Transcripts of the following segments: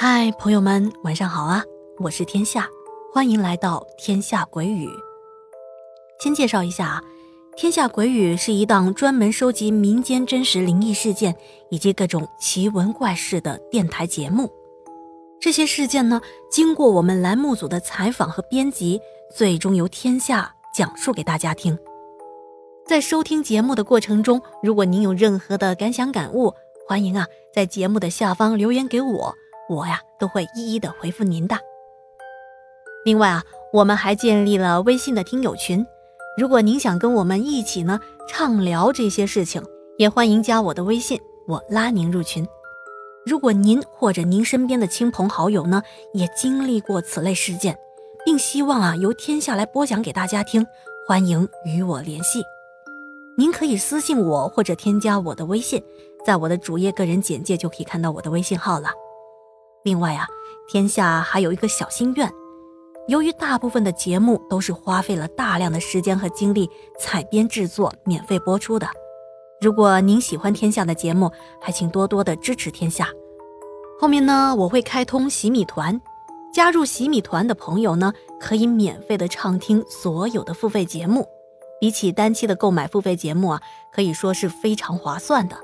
嗨，朋友们，晚上好啊！我是天下，欢迎来到天下鬼语。先介绍一下啊，天下鬼语是一档专门收集民间真实灵异事件以及各种奇闻怪事的电台节目。这些事件呢，经过我们栏目组的采访和编辑，最终由天下讲述给大家听。在收听节目的过程中，如果您有任何的感想感悟，欢迎啊，在节目的下方留言给我，我呀都会一一的回复您的。另外啊，我们还建立了微信的听友群，如果您想跟我们一起呢畅聊这些事情，也欢迎加我的微信，我拉您入群。如果您或者您身边的亲朋好友呢也经历过此类事件，并希望啊由天下来播讲给大家听，欢迎与我联系。您可以私信我或者添加我的微信，在我的主页个人简介就可以看到我的微信号了。另外啊，天下还有一个小心愿，由于大部分的节目都是花费了大量的时间和精力采编制作、免费播出的，如果您喜欢天下的节目，还请多多的支持天下。后面呢，我会开通洗米团，加入洗米团的朋友呢，可以免费的畅听所有的付费节目。比起单期的购买付费节目啊，可以说是非常划算的。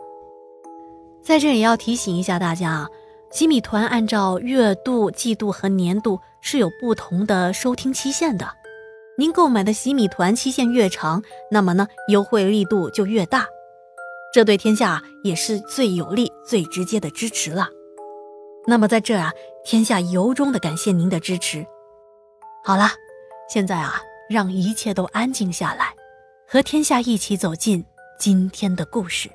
在这里要提醒一下大家啊，洗米团按照月度、季度和年度是有不同的收听期限的。您购买的洗米团期限越长，那么呢优惠力度就越大，这对天下也是最有利、最直接的支持了。那么在这啊，天下由衷的感谢您的支持。好了，现在啊，让一切都安静下来。和天下一起走进今天的故事。